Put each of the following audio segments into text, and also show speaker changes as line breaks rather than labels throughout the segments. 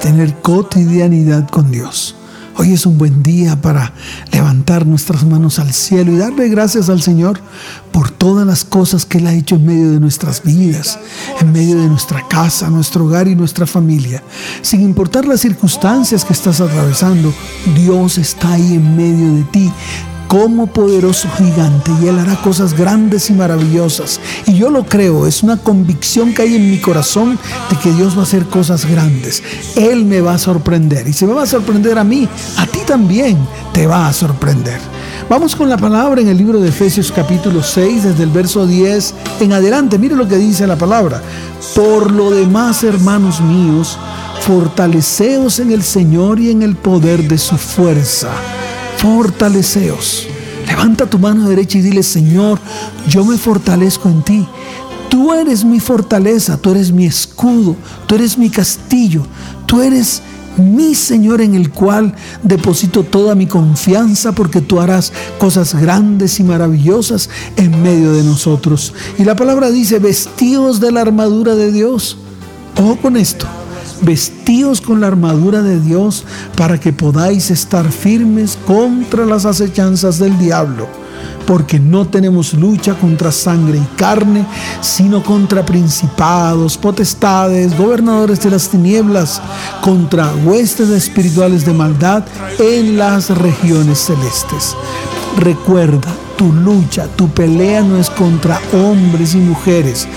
tener cotidianidad con Dios. Hoy es un buen día para levantar nuestras manos al cielo y darle gracias al Señor por todas las cosas que Él ha hecho en medio de nuestras vidas, en medio de nuestra casa, nuestro hogar y nuestra familia. Sin importar las circunstancias que estás atravesando, Dios está ahí en medio de ti como poderoso gigante y Él hará cosas grandes y maravillosas. Y yo lo creo, es una convicción que hay en mi corazón de que Dios va a hacer cosas grandes. Él me va a sorprender y si me va a sorprender a mí, a ti también te va a sorprender. Vamos con la palabra en el libro de Efesios capítulo 6, desde el verso 10 en adelante. Mire lo que dice la palabra. Por lo demás, hermanos míos, fortaleceos en el Señor y en el poder de su fuerza fortaleceos. Levanta tu mano derecha y dile, Señor, yo me fortalezco en ti. Tú eres mi fortaleza, tú eres mi escudo, tú eres mi castillo, tú eres mi Señor en el cual deposito toda mi confianza porque tú harás cosas grandes y maravillosas en medio de nosotros. Y la palabra dice, vestidos de la armadura de Dios. Ojo con esto vestidos con la armadura de Dios para que podáis estar firmes contra las acechanzas del diablo. Porque no tenemos lucha contra sangre y carne, sino contra principados, potestades, gobernadores de las tinieblas, contra huestes espirituales de maldad en las regiones celestes. Recuerda, tu lucha, tu pelea no es contra hombres y mujeres,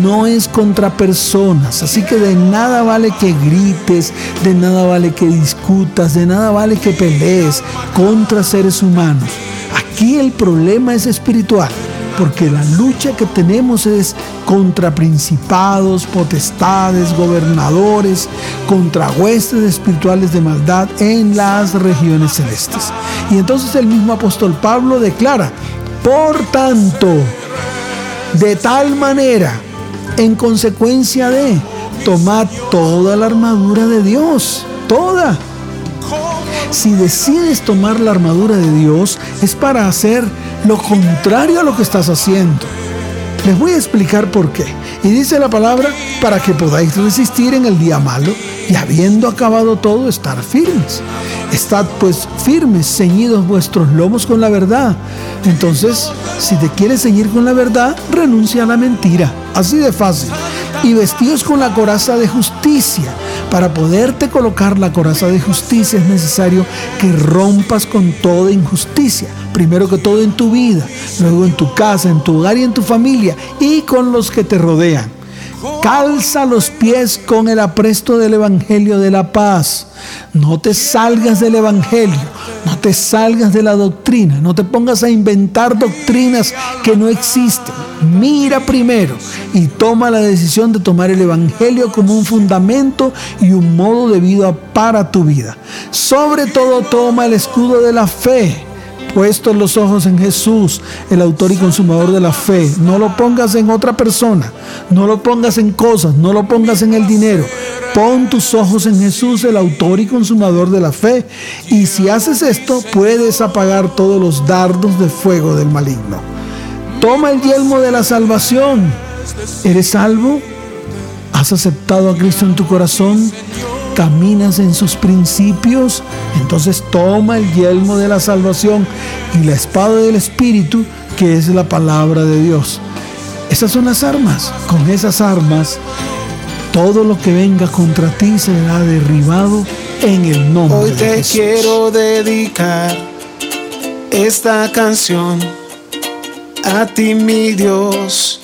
no es contra personas. Así que de nada vale que grites, de nada vale que discutas, de nada vale que pelees contra seres humanos. Aquí el problema es espiritual porque la lucha que tenemos es contra principados, potestades, gobernadores, contra huestes espirituales de maldad en las regiones celestes. Y entonces el mismo apóstol Pablo declara, por tanto, de tal manera, en consecuencia de, tomar toda la armadura de Dios, toda. Si decides tomar la armadura de Dios, es para hacer lo contrario a lo que estás haciendo. Les voy a explicar por qué. Y dice la palabra, para que podáis resistir en el día malo y habiendo acabado todo, estar firmes. Estad pues firmes, ceñidos vuestros lomos con la verdad. Entonces, si te quieres ceñir con la verdad, renuncia a la mentira. Así de fácil. Y vestidos con la coraza de justicia. Para poderte colocar la coraza de justicia es necesario que rompas con toda injusticia. Primero que todo en tu vida, luego en tu casa, en tu hogar y en tu familia y con los que te rodean. Calza los pies con el apresto del Evangelio de la paz. No te salgas del Evangelio, no te salgas de la doctrina, no te pongas a inventar doctrinas que no existen. Mira primero y toma la decisión de tomar el Evangelio como un fundamento y un modo de vida para tu vida. Sobre todo toma el escudo de la fe puestos los ojos en Jesús, el autor y consumador de la fe. No lo pongas en otra persona, no lo pongas en cosas, no lo pongas en el dinero. Pon tus ojos en Jesús, el autor y consumador de la fe. Y si haces esto, puedes apagar todos los dardos de fuego del maligno. Toma el yelmo de la salvación. ¿Eres salvo? ¿Has aceptado a Cristo en tu corazón? Caminas en sus principios, entonces toma el yelmo de la salvación y la espada del Espíritu, que es la palabra de Dios. Esas son las armas. Con esas armas, todo lo que venga contra ti será derribado en el nombre
Hoy
de
te quiero dedicar esta canción a ti, mi Dios.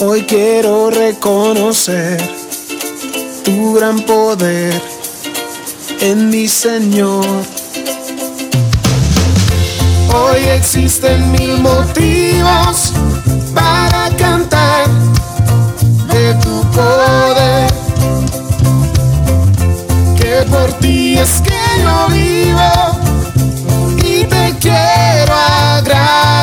Hoy quiero reconocer tu gran poder en mi Señor. Hoy existen mil motivos para cantar de tu poder. Que por ti es que yo vivo y
te quiero agradar.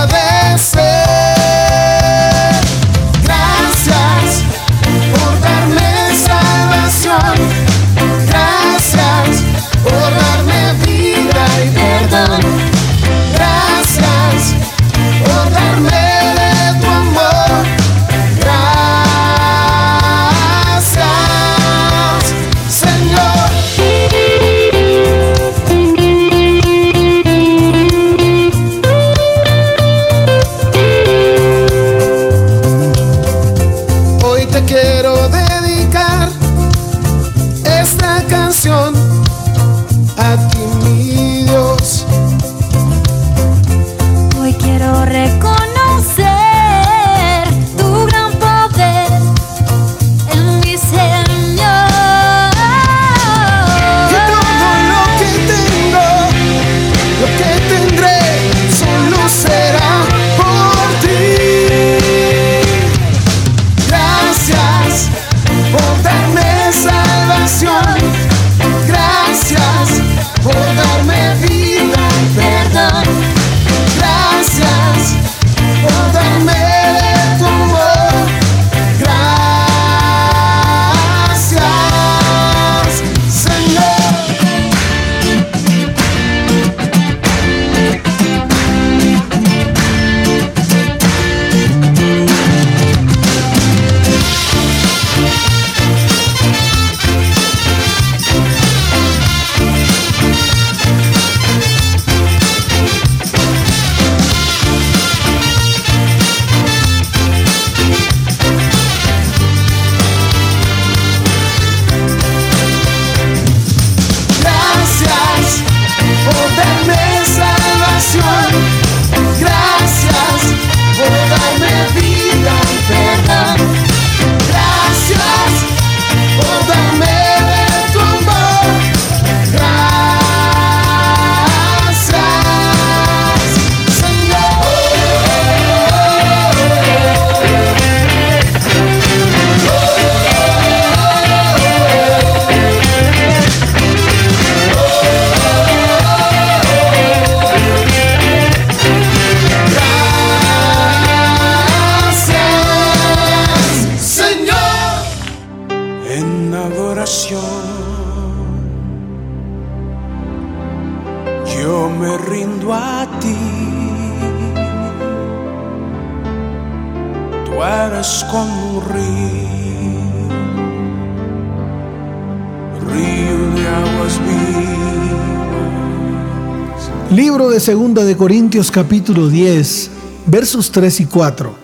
Segunda de Corintios capítulo 10, versos 3 y 4.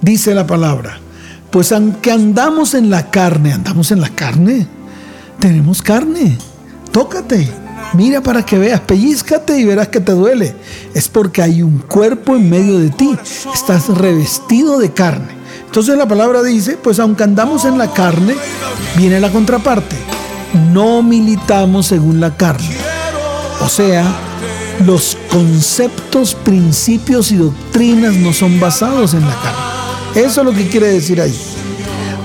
Dice la palabra, pues aunque andamos en la carne, andamos en la carne, tenemos carne, tócate, mira para que veas, pellizcate y verás que te duele. Es porque hay un cuerpo en medio de ti, estás revestido de carne. Entonces la palabra dice, pues aunque andamos en la carne, viene la contraparte, no militamos según la carne. O sea, los conceptos, principios y doctrinas no son basados en la carne. Eso es lo que quiere decir ahí.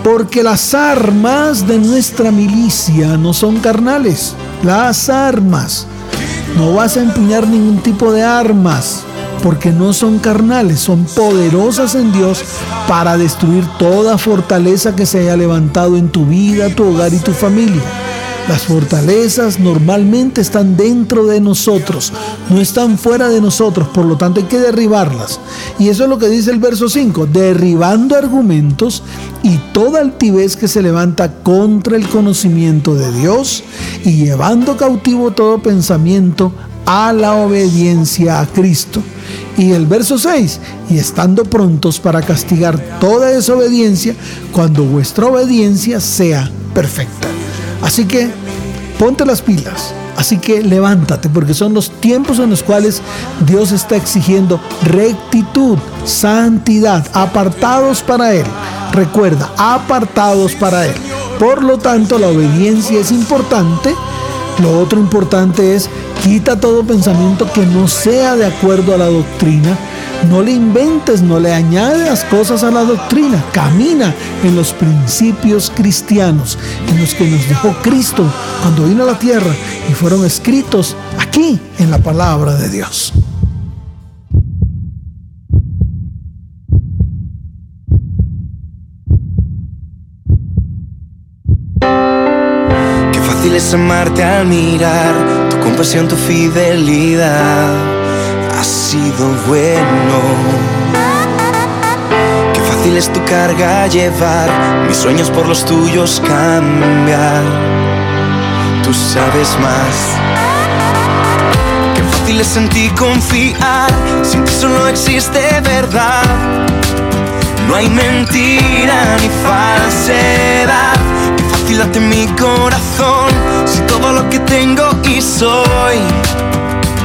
Porque las armas de nuestra milicia no son carnales. Las armas. No vas a empuñar ningún tipo de armas porque no son carnales, son poderosas en Dios para destruir toda fortaleza que se haya levantado en tu vida, tu hogar y tu familia. Las fortalezas normalmente están dentro de nosotros, no están fuera de nosotros, por lo tanto hay que derribarlas. Y eso es lo que dice el verso 5, derribando argumentos y toda altivez que se levanta contra el conocimiento de Dios y llevando cautivo todo pensamiento a la obediencia a Cristo. Y el verso 6, y estando prontos para castigar toda desobediencia cuando vuestra obediencia sea perfecta. Así que ponte las pilas. Así que levántate porque son los tiempos en los cuales Dios está exigiendo rectitud, santidad, apartados para Él. Recuerda, apartados para Él. Por lo tanto, la obediencia es importante. Lo otro importante es quita todo pensamiento que no sea de acuerdo a la doctrina no le inventes, no le añadas cosas a la doctrina. Camina en los principios cristianos, en los que nos dejó Cristo cuando vino a la tierra y fueron escritos aquí en la palabra de Dios.
Qué fácil es amarte al mirar tu compasión, tu fidelidad ha sido bueno. Qué fácil es tu carga llevar, mis sueños por los tuyos cambiar. Tú sabes más. Qué fácil es en ti confiar, sin ti solo existe verdad. No hay mentira ni falsedad. Qué fácil date mi corazón si todo lo que tengo y soy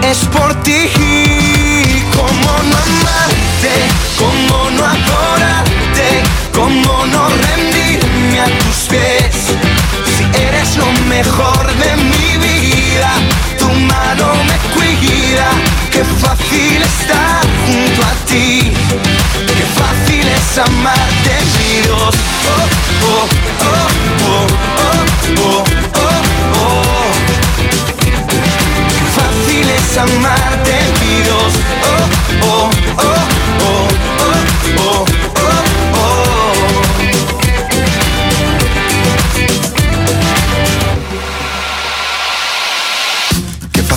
es por ti. ¿Cómo no amarte? ¿Cómo no adorarte? ¿Cómo no rendirme a tus pies? Si eres lo mejor de mi vida, tu mano me cuida. Qué fácil estar junto a ti. Qué fácil es amarte, mi Dios.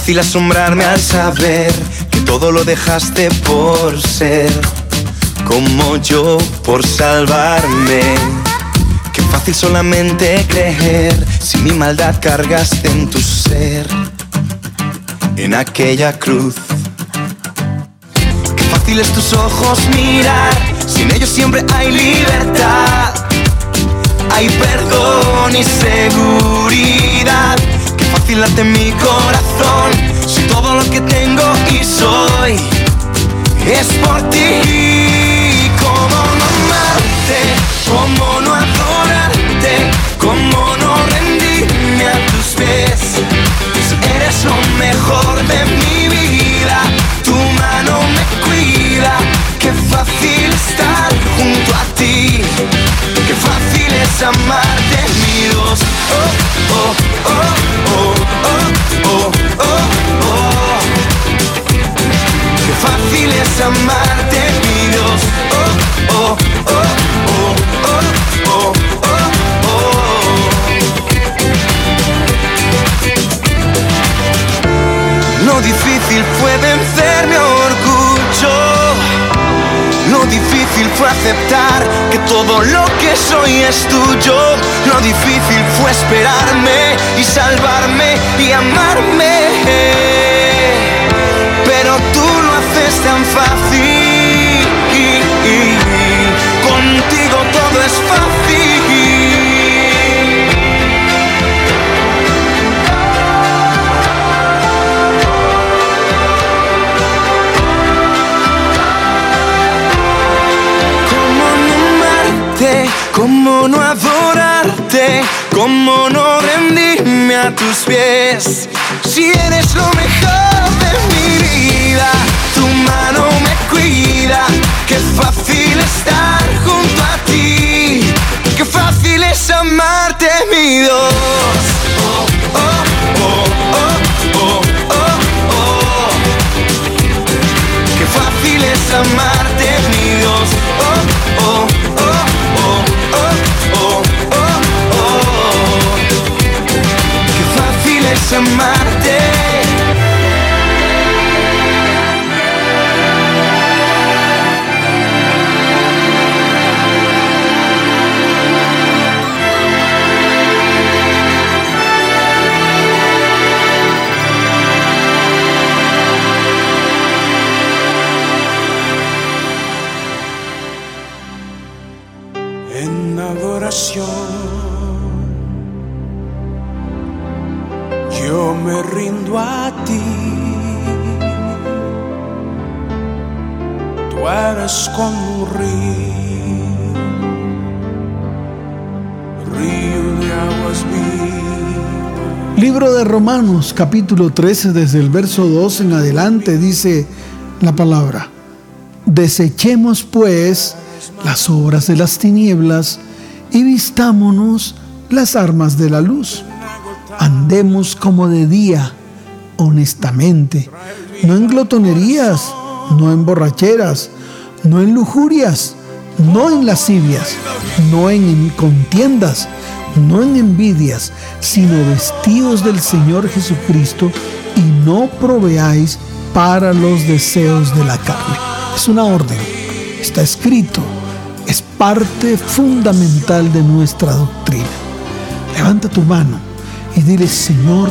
Fácil asombrarme al saber que todo lo dejaste por ser como yo por salvarme. Qué fácil solamente creer si mi maldad cargaste en tu ser, en aquella cruz. Qué fácil es tus ojos mirar, sin ellos siempre hay libertad. Hay perdón y seguridad. Fácil mi corazón. Si todo lo que tengo y soy es por ti. ¿Cómo no amarte? ¿Cómo no adorarte? ¿Cómo no rendirme a tus pies? Eres lo mejor de mi vida, tu mano me cuida. Qué fácil estar junto a ti. Qué fácil es amarte, mi Dios. Oh, oh, oh, oh, oh, oh, oh, oh. Qué fácil es amarte, mi Dios. Oh, oh, oh, oh, oh, oh, oh, oh. Lo difícil fue vencer mi orgullo. Difícil fue aceptar que todo lo que soy es tuyo. Lo difícil fue esperarme y salvarme y amarme. Pies?
Capítulo 13, desde el verso 2 en adelante, dice la palabra. Desechemos pues las obras de las tinieblas y vistámonos las armas de la luz. Andemos como de día, honestamente, no en glotonerías, no en borracheras, no en lujurias, no en lascivias, no en contiendas, no en envidias, sino vestidos del Señor Jesucristo y no proveáis para los deseos de la carne. Es una orden, está escrito, es parte fundamental de nuestra doctrina. Levanta tu mano y dile, Señor,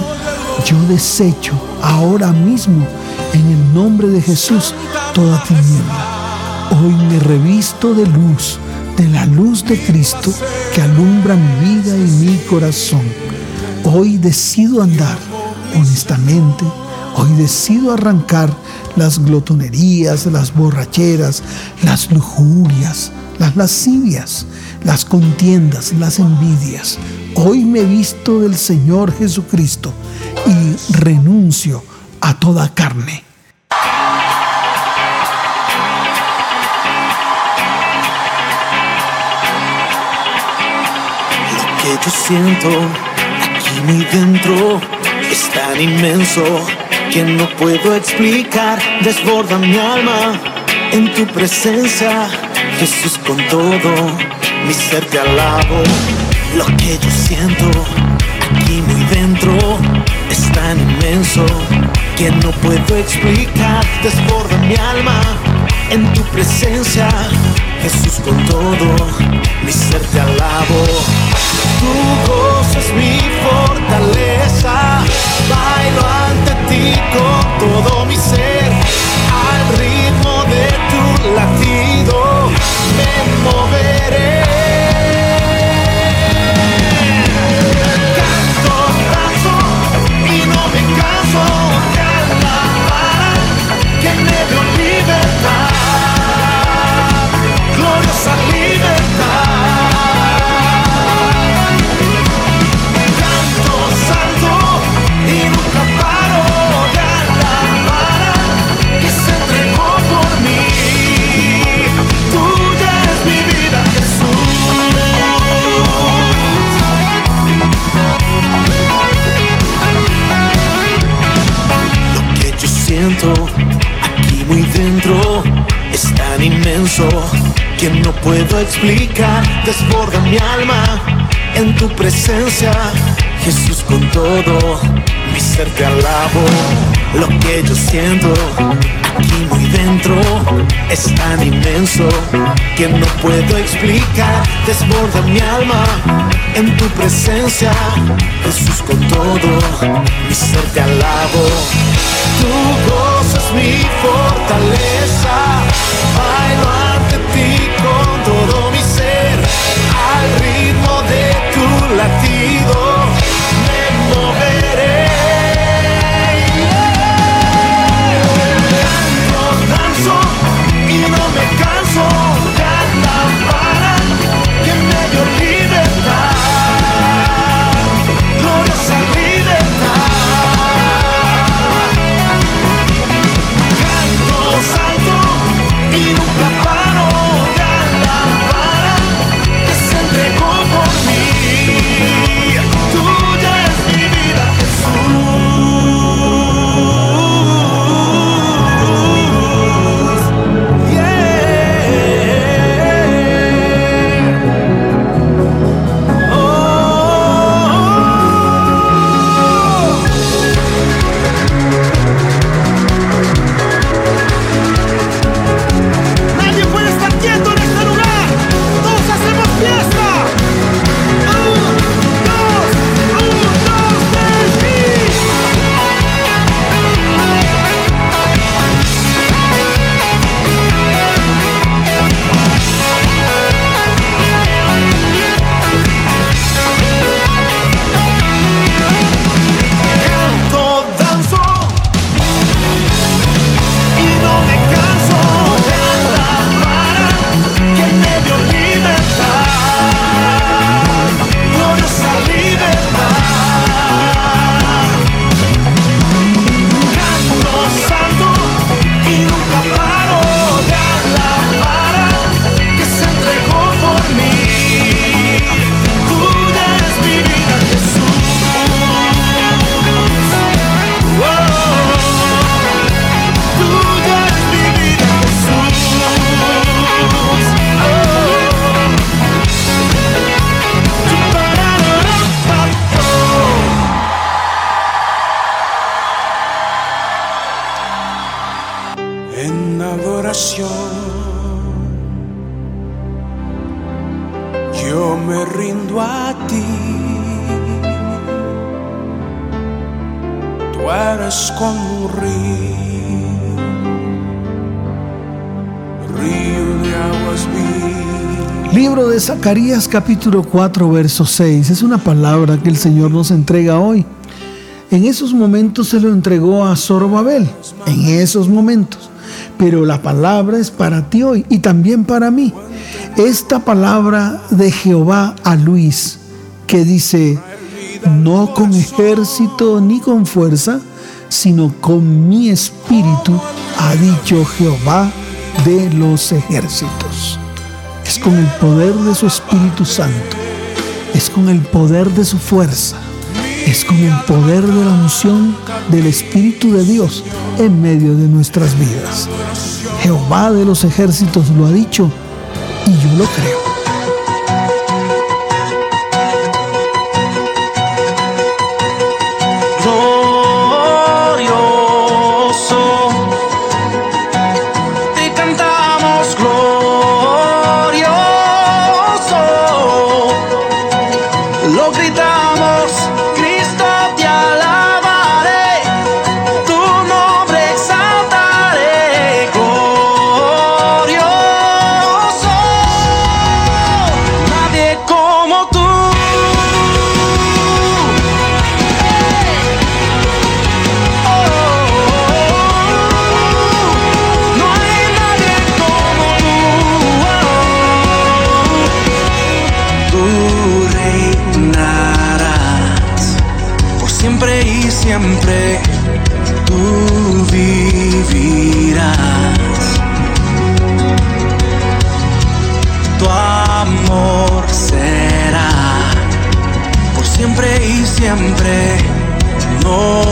yo desecho ahora mismo en el nombre de Jesús toda tiniebla. Hoy me revisto de luz, de la luz de Cristo que alumbra mi vida y mi corazón. Hoy decido andar honestamente, hoy decido arrancar las glotonerías, las borracheras, las lujurias, las lascivias, las contiendas, las envidias. Hoy me visto del Señor Jesucristo y renuncio a toda carne.
Que yo siento aquí muy dentro. Es tan inmenso que no puedo explicar, desborda mi alma en tu presencia, Jesús con todo, mi ser te alabo, lo que yo siento aquí muy dentro es tan inmenso que no puedo explicar, desborda mi alma en tu presencia, Jesús con todo, mi ser te alabo. Tu voz es mi fortaleza, bailo ante ti con todo explicar. Desborda mi alma en tu presencia, Jesús con todo, mi ser te alabo. Lo que yo siento aquí muy dentro es tan inmenso que no puedo explicar. Desborda mi alma en tu presencia, Jesús con todo, mi ser te alabo. Tu voz es mi fortaleza, bailo ante ti con todo mi ser, al ritmo de tu latido
Libro de Zacarías capítulo 4 verso 6. Es una palabra que el Señor nos entrega hoy. En esos momentos se lo entregó a Zorobabel, en esos momentos. Pero la palabra es para ti hoy y también para mí. Esta palabra de Jehová a Luis que dice, no con ejército ni con fuerza, sino con mi espíritu, ha dicho Jehová de los ejércitos. Con el poder de su Espíritu Santo, es con el poder de su fuerza, es con el poder de la unción del Espíritu de Dios en medio de nuestras vidas. Jehová de los ejércitos lo ha dicho y yo lo creo. siempre. No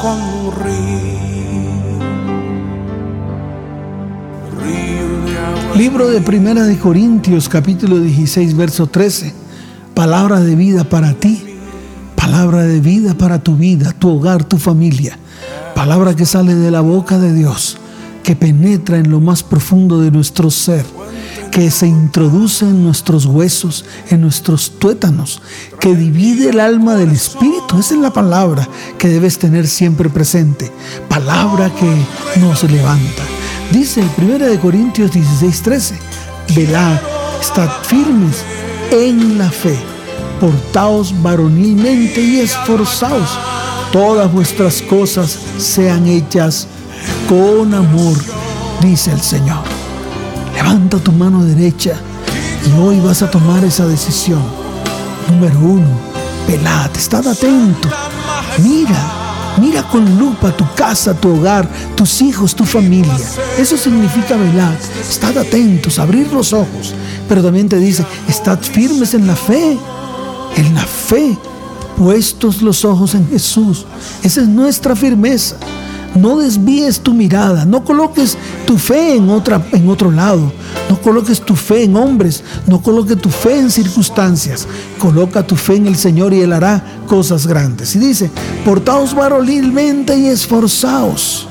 Como un río.
Libro de Primera de Corintios, capítulo 16, verso 13. Palabra de vida para ti, palabra de vida para tu vida, tu hogar, tu familia. Palabra que sale de la boca de Dios, que penetra en lo más profundo de nuestro ser, que se introduce en nuestros huesos, en nuestros tuétanos, que divide el alma del espíritu. Esa es la palabra que debes tener siempre presente. Palabra que nos levanta. Dice el 1 de Corintios 16, 13, velad, estad firmes en la fe, portaos varonilmente y esforzaos. Todas vuestras cosas sean hechas con amor, dice el Señor. Levanta tu mano derecha y hoy vas a tomar esa decisión. Número uno, velad, estad atento. Mira, Mira con lupa tu casa, tu hogar, tus hijos, tu familia. Eso significa velar. Estad atentos, abrir los ojos. Pero también te dice, estad firmes en la fe. En la fe, puestos los ojos en Jesús. Esa es nuestra firmeza. No desvíes tu mirada, no coloques tu fe en, otra, en otro lado, no coloques tu fe en hombres, no coloques tu fe en circunstancias, coloca tu fe en el Señor y Él hará cosas grandes. Y dice, portaos varonilmente y esforzaos.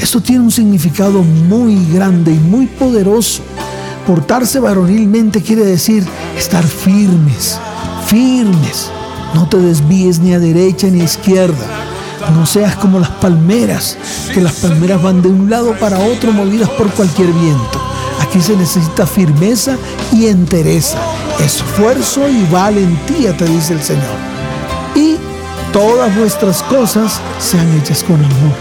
Eso tiene un significado muy grande y muy poderoso. Portarse varonilmente quiere decir estar firmes, firmes. No te desvíes ni a derecha ni a izquierda. No seas como las palmeras, que las palmeras van de un lado para otro movidas por cualquier viento. Aquí se necesita firmeza y entereza, esfuerzo y valentía, te dice el Señor. Y todas vuestras cosas sean hechas con amor.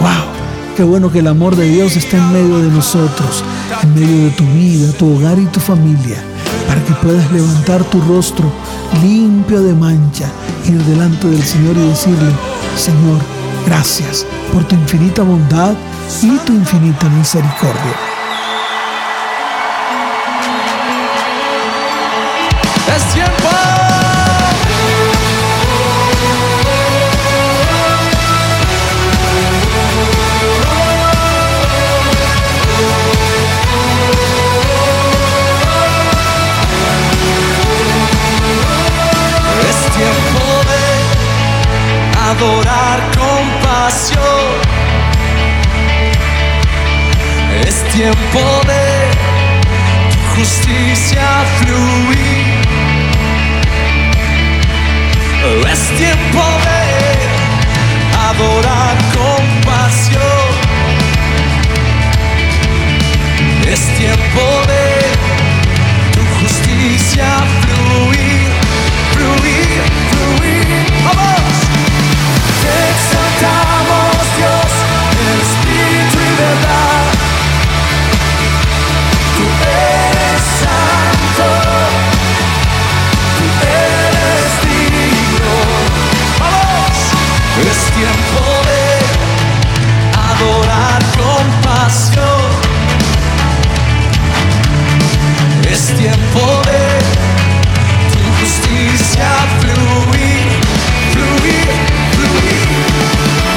¡Wow! Qué bueno que el amor de Dios está en medio de nosotros, en medio de tu vida, tu hogar y tu familia, para que puedas levantar tu rostro limpio de mancha, ir delante del Señor y decirle, Señor, gracias por tu infinita bondad y tu infinita misericordia.
Tiempo de tu justicia fluir. Es tiempo de adorar con pasión. Es tiempo de tu justicia fluir, Es tiempo de adorar con pasión. Es tiempo de tu justicia fluir, fluir, fluir.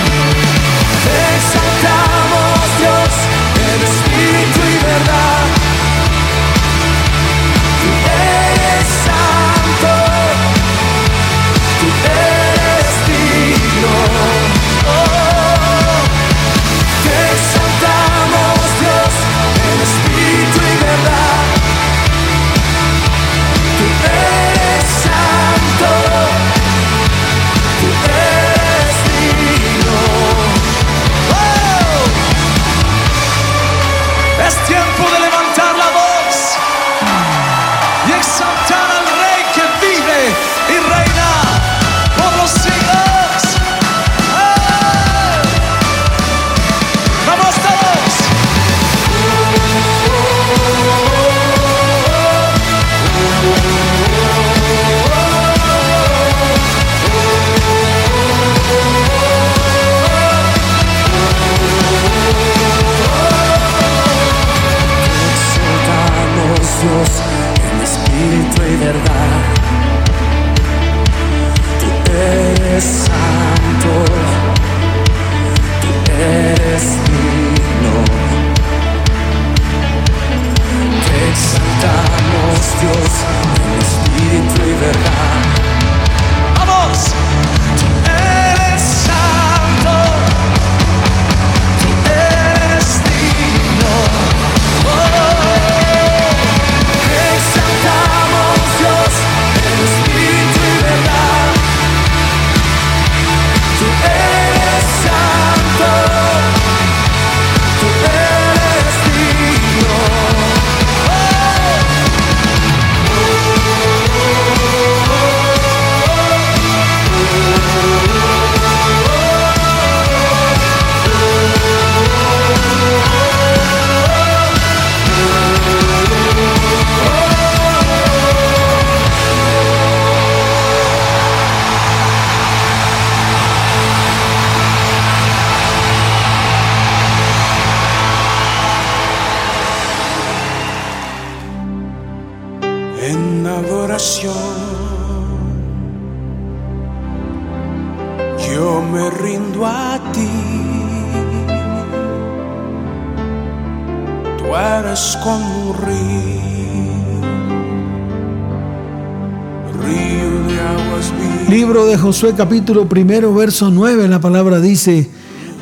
Josué capítulo primero, verso 9, la palabra dice,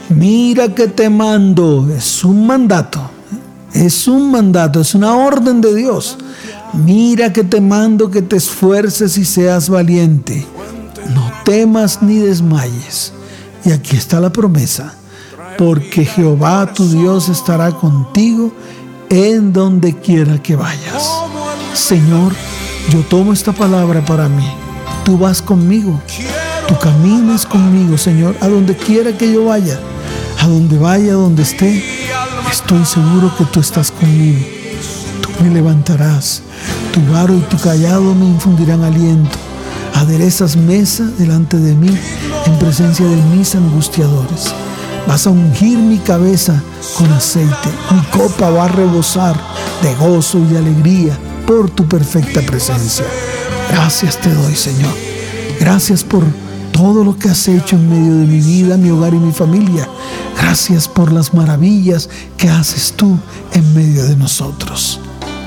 mira que te mando, es un mandato, es un mandato, es una orden de Dios. Mira que te mando que te esfuerces y seas valiente. No temas ni desmayes. Y aquí está la promesa, porque Jehová tu Dios estará contigo en donde quiera que vayas. Señor, yo tomo esta palabra para mí. Tú vas conmigo. Tú caminas conmigo, Señor, a donde quiera que yo vaya. A donde vaya, donde esté, estoy seguro que tú estás conmigo. Tú me levantarás. Tu varo y tu callado me infundirán aliento. Aderezas mesa delante de mí en presencia de mis angustiadores. Vas a ungir mi cabeza con aceite. Mi copa va a rebosar de gozo y de alegría por tu perfecta presencia. Gracias te doy, Señor. Gracias por todo lo que has hecho en medio de mi vida, mi hogar y mi familia. Gracias por las maravillas que haces tú en medio de nosotros.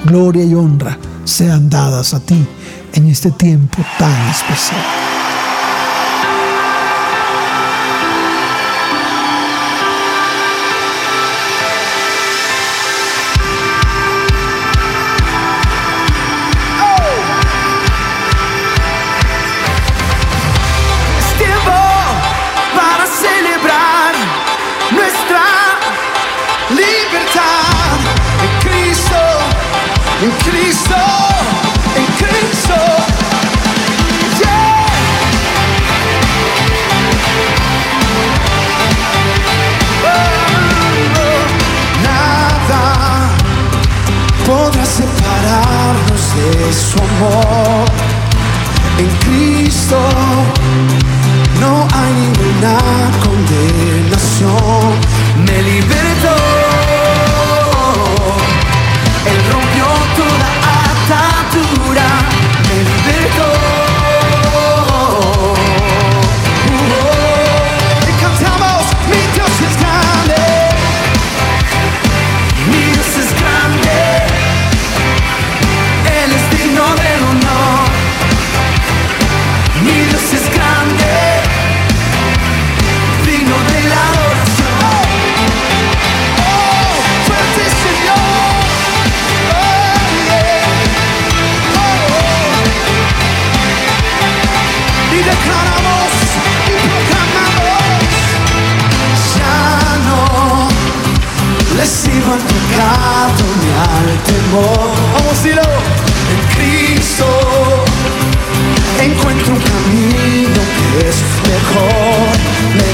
Gloria y honra sean dadas a ti en este tiempo tan especial.
Al temor. Vamos a decirlo. En Cristo encuentro un camino que es mejor. Me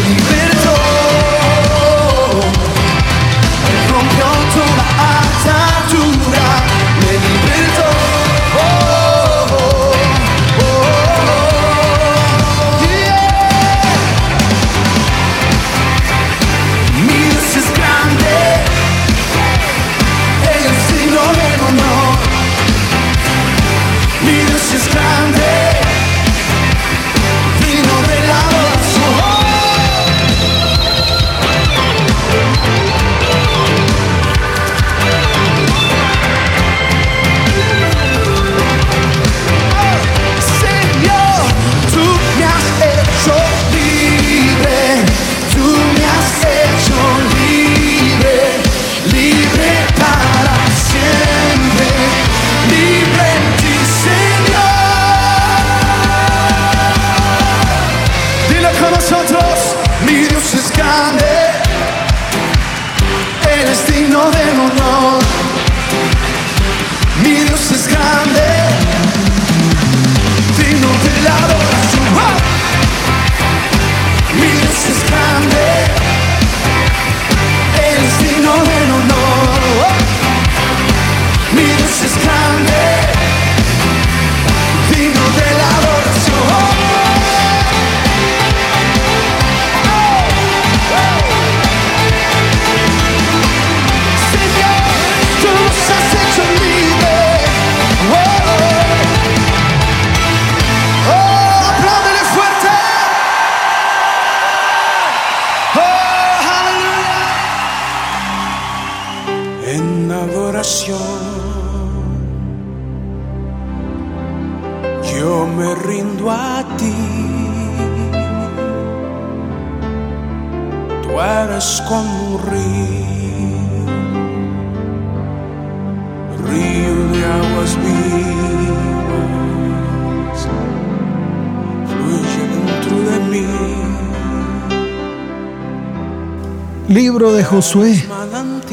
Libro de Josué,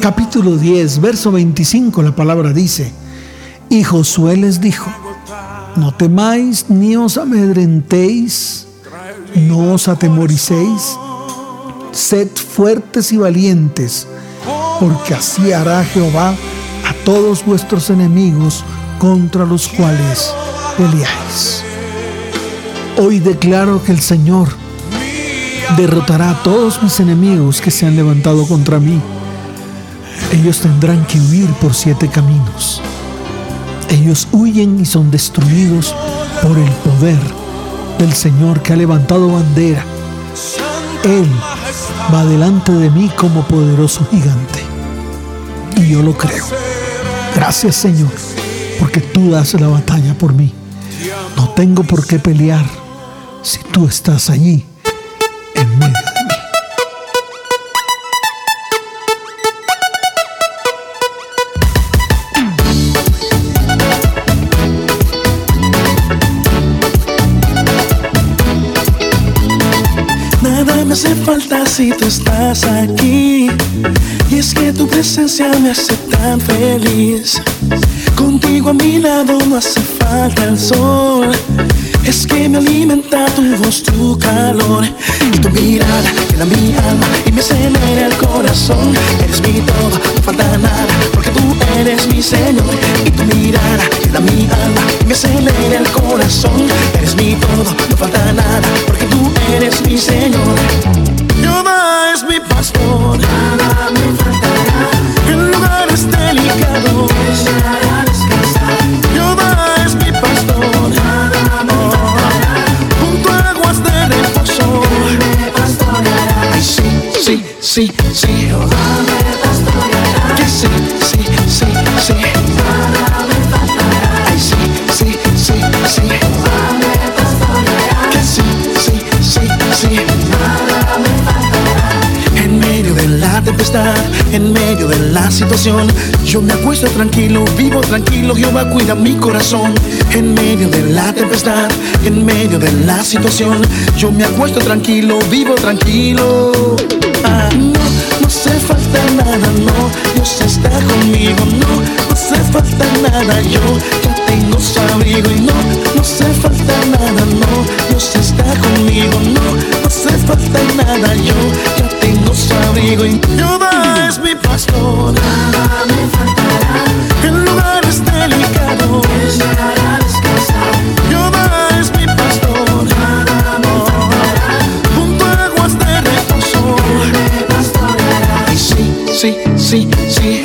capítulo 10, verso 25, la palabra dice, y Josué les dijo, no temáis ni os amedrentéis, no os atemoricéis, sed fuertes y valientes, porque así hará Jehová a todos vuestros enemigos contra los cuales peleáis. Hoy declaro que el Señor derrotará a todos mis enemigos que se han levantado contra mí. Ellos tendrán que huir por siete caminos. Ellos huyen y son destruidos por el poder del Señor que ha levantado bandera. Él va delante de mí como poderoso gigante. Y yo lo creo. Gracias Señor, porque tú das la batalla por mí. No tengo por qué pelear si tú estás allí
si tú estás aquí. Y es que tu presencia me hace tan feliz. Contigo a mi lado no hace falta el sol. Es que me alimenta tu voz, tu calor. Y tu mirada llena mi alma y me acelera el corazón. Eres mi todo, no falta nada, porque tú eres mi Señor. Y tu mirada llena mi alma y me acelera el corazón. Eres mi todo, no falta nada, porque tú eres mi Señor. Jehová es mi pastor, nada me faltará. En lugares delicados, en medio de la situación, yo me acuesto tranquilo, vivo tranquilo, Jehová cuida mi corazón. En medio de la tempestad, en medio de la situación, yo me acuesto tranquilo, vivo tranquilo. Ah, no, no hace falta nada, no, Dios está conmigo, no, no hace falta nada, yo ya tengo su y no, no hace falta nada, no, Dios está conmigo, no, no hace falta nada, yo tengo su abrigo y Jehová es mi pastor, nada me faltará, en lugares delicados, Jehová es mi pastor, nada me faltará, junto a aguas de reposo, Ay, sí, sí, sí, sí,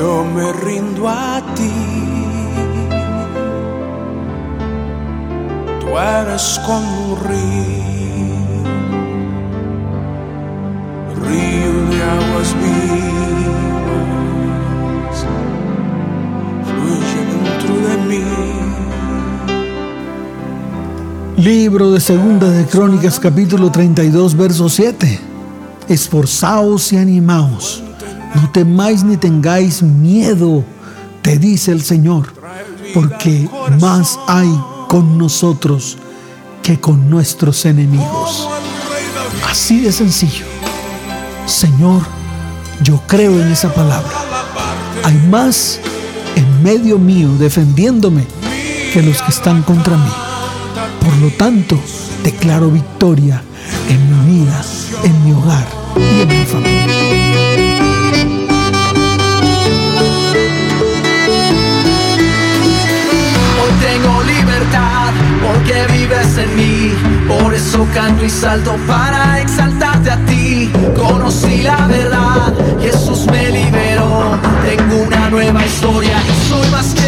Yo me rindo a ti. Tú eres como un río, río de aguas vivas, fluye dentro de mí.
Libro de Segunda de Crónicas capítulo 32 verso 7. Esforzaos y animaos, no temáis ni tengáis miedo, te dice el Señor, porque más hay con nosotros que con nuestros enemigos. Así de sencillo. Señor, yo creo en esa palabra. Hay más en medio mío defendiéndome que los que están contra mí. Por lo tanto, declaro victoria en mi vida, en mi hogar y en mi familia.
Vives en mí. Por eso canto y salto para exaltarte a ti. Conocí la verdad, Jesús me liberó. Tengo una nueva historia soy más que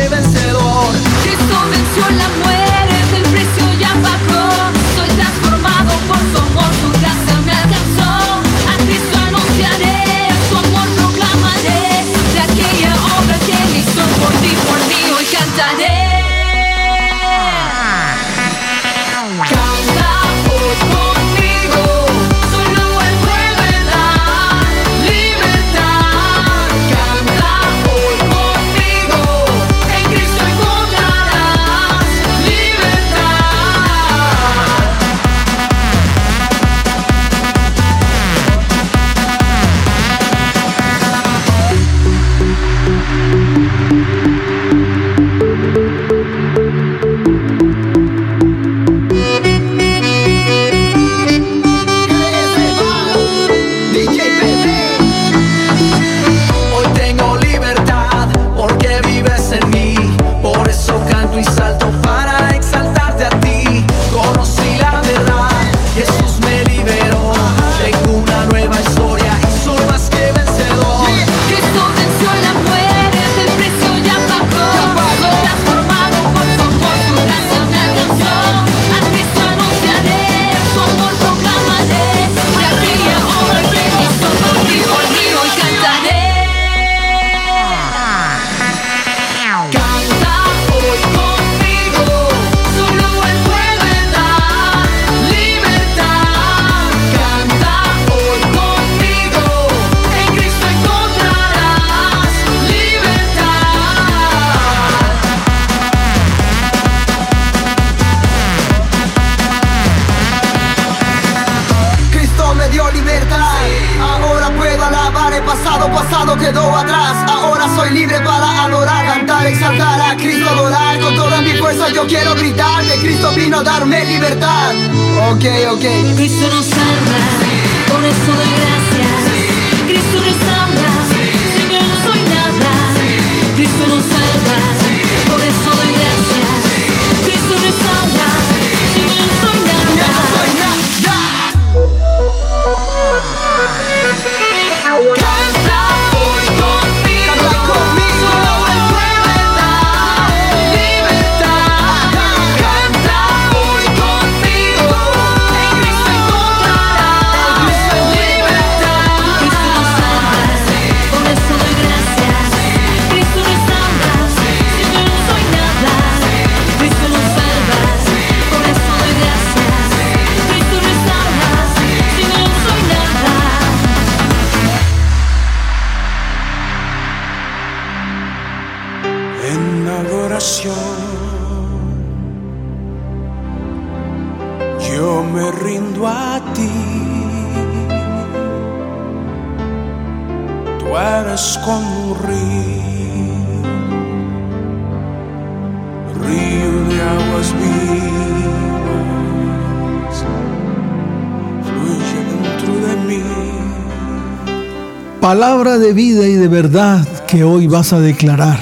Palabra de vida y de verdad que hoy vas a declarar.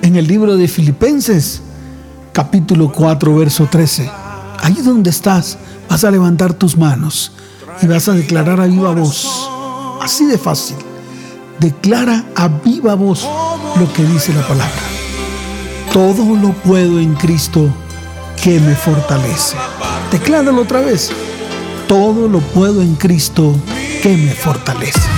En el libro de Filipenses, capítulo 4, verso 13. Ahí donde estás, vas a levantar tus manos y vas a declarar a viva voz. Así de fácil. declara a viva voz lo que dice la palabra. Todo lo puedo en Cristo que me fortalece. Decláralo otra vez. Todo lo puedo en Cristo que me fortalece.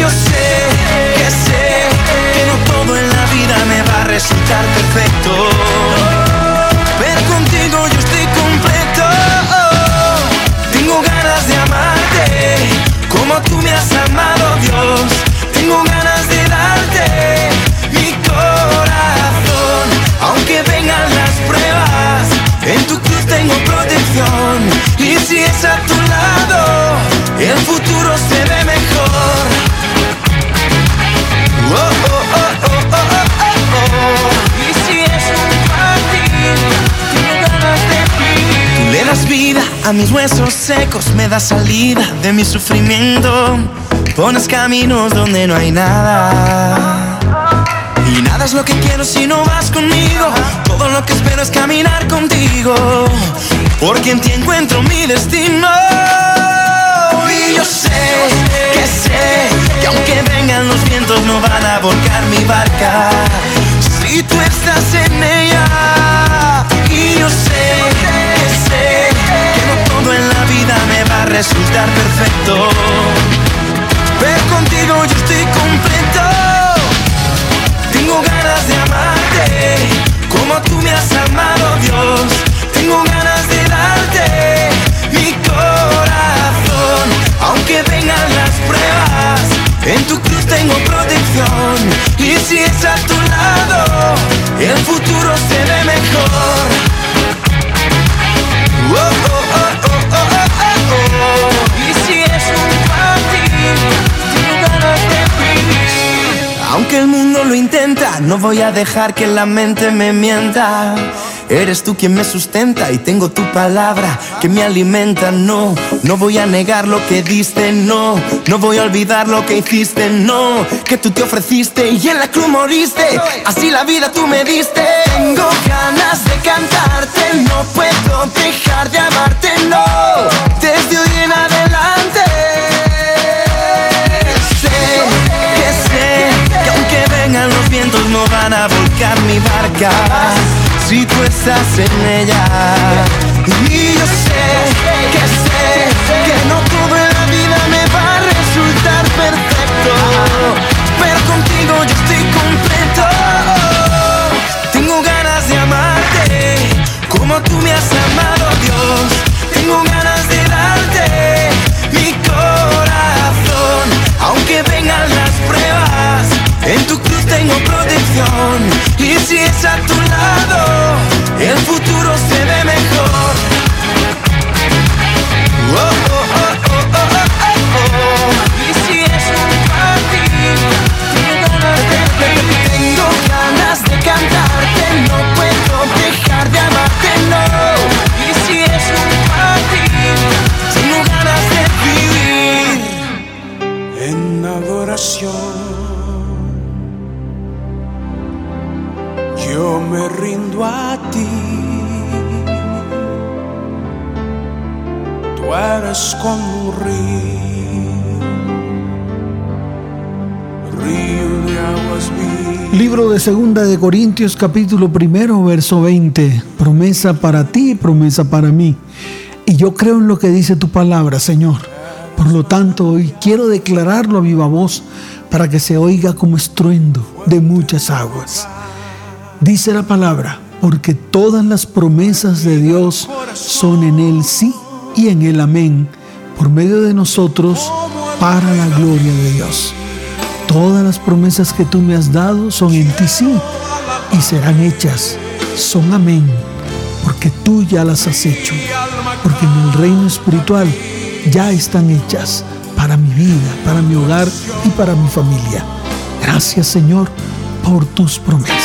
Yo sé que sé que no todo en la vida me va a resultar perfecto. Pero contigo yo estoy completo. Tengo ganas de amarte como tú me has amado, Dios. Tengo ganas de darte mi corazón, aunque vengan las pruebas. En tu cruz tengo protección y si es a tu lado, das vida a mis huesos secos, me das salida de mi sufrimiento. Pones caminos donde no hay nada. Y nada es lo que quiero si no vas conmigo. Todo lo que espero es caminar contigo. Porque en ti encuentro mi destino. Y yo sé que sé que aunque vengan los vientos no van a volcar mi barca. Si tú estás en ella. Y yo sé sé que no todo en la vida me va a resultar perfecto. Pero contigo yo estoy completo. Tengo ganas de amarte como tú me has amado, Dios. Tengo ganas de darte mi corazón, aunque vengan las pruebas. En tu tengo protección y si es a tu lado, el futuro se ve mejor. Oh, oh, oh. Y si es un party, tengo ganas de. Aunque el mundo lo intenta, no voy a dejar que la mente me mienta. Eres tú quien me sustenta y tengo tu palabra que me alimenta. No, no voy a negar lo que diste, no, no voy a olvidar lo que hiciste, no, que tú te ofreciste y en la cruz moriste. Así la vida tú me diste. Tengo ganas de cantarte, no puedo dejar de amarte, no, desde hoy en adelante. Sé que sé que aunque vengan los vientos no van a volcar mi barca si tú estás en ella. Y yo sé que sé que no todo en la vida me va a resultar perfecto, pero contigo yo estoy completo. Tengo ganas de amarte como tú me has amado, Dios. Tengo ganas de darte mi corazón, aunque vengan las pruebas. En tu cruz tengo protección y si es a tu lado, el futuro se ve mejor.
Eres como un río, río de aguas vivas.
Libro de Segunda de Corintios capítulo primero verso 20. Promesa para ti, promesa para mí. Y yo creo en lo que dice tu palabra, Señor. Por lo tanto, hoy quiero declararlo a viva voz para que se oiga como estruendo de muchas aguas. Dice la palabra, porque todas las promesas de Dios son en Él sí y en Él amén, por medio de nosotros, para la gloria de Dios. Todas las promesas que tú me has dado son en ti sí y serán hechas, son amén, porque tú ya las has hecho, porque en el reino espiritual ya están hechas para mi vida, para mi hogar y para mi familia. Gracias Señor por tus promesas.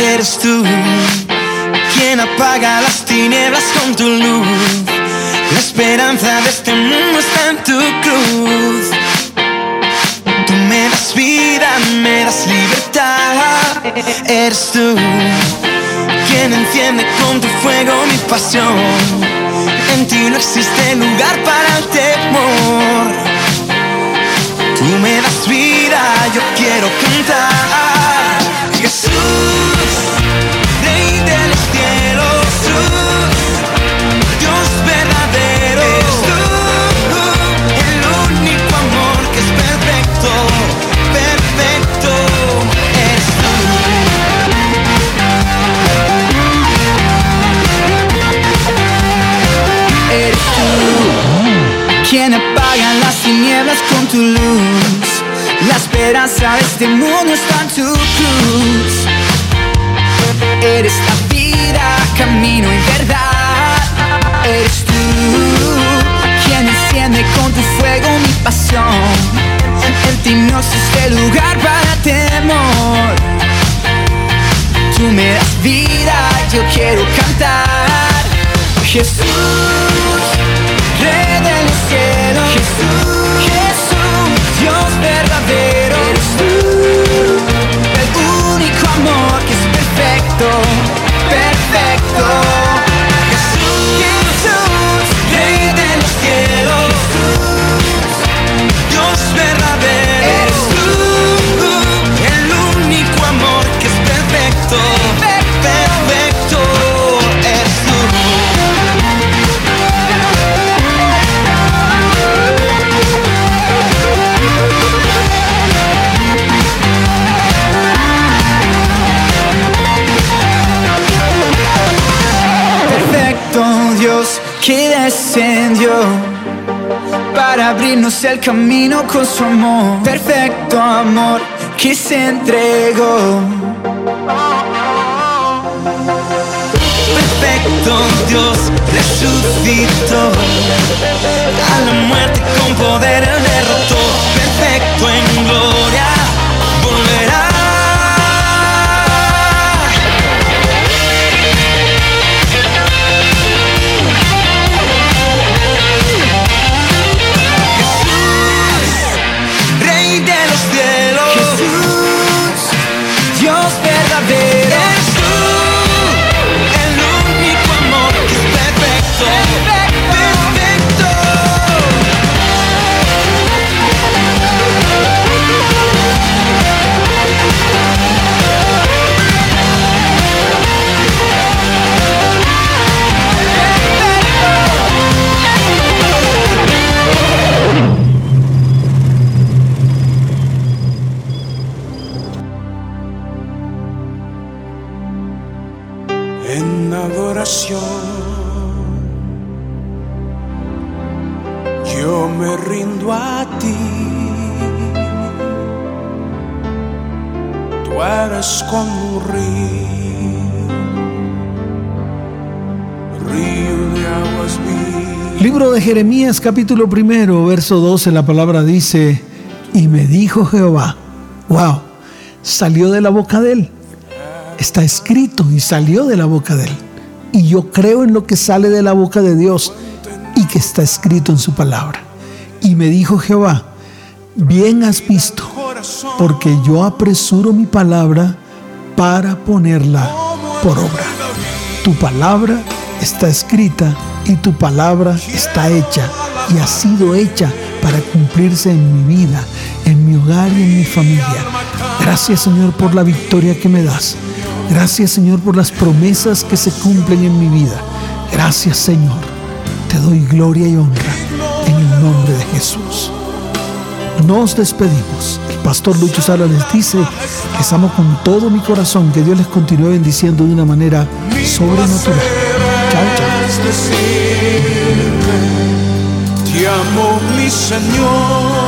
Eres tú quien apaga las tinieblas con tu luz. La esperanza de este mundo está en tu cruz. Tú me das vida, me das libertad. Eres tú quien enciende con tu fuego mi pasión. En ti no existe lugar para el temor. Tú me das vida, yo quiero cantar.
Quien apaga las tinieblas con tu luz. La esperanza de este mundo está en tu cruz. Eres la vida, camino y verdad. Eres tú quien enciende con tu fuego mi pasión. En ti no existe lugar para temor. Tú me das vida, yo quiero cantar. Jesús, descendió para abrirnos el camino con su amor. Perfecto amor que se entregó.
Perfecto Dios resucitó a la muerte con poder él derrotó. Perfecto en gloria volverá.
Jeremías capítulo primero, verso 12, la palabra dice, y me dijo Jehová, wow, salió de la boca de él. Está escrito y salió de la boca de él. Y yo creo en lo que sale de la boca de Dios y que está escrito en su palabra. Y me dijo Jehová, bien has visto, porque yo apresuro mi palabra para ponerla por obra. Tu palabra está escrita y tu palabra está hecha y ha sido hecha para cumplirse en mi vida, en mi hogar y en mi familia. Gracias Señor por la victoria que me das. Gracias Señor por las promesas que se cumplen en mi vida. Gracias Señor. Te doy gloria y honra en el nombre de Jesús. Nos despedimos. El pastor Lucho Sala les dice que estamos con todo mi corazón. Que Dios les continúe bendiciendo de una manera sobrenatural. Chao.
Te amo, mi Señor.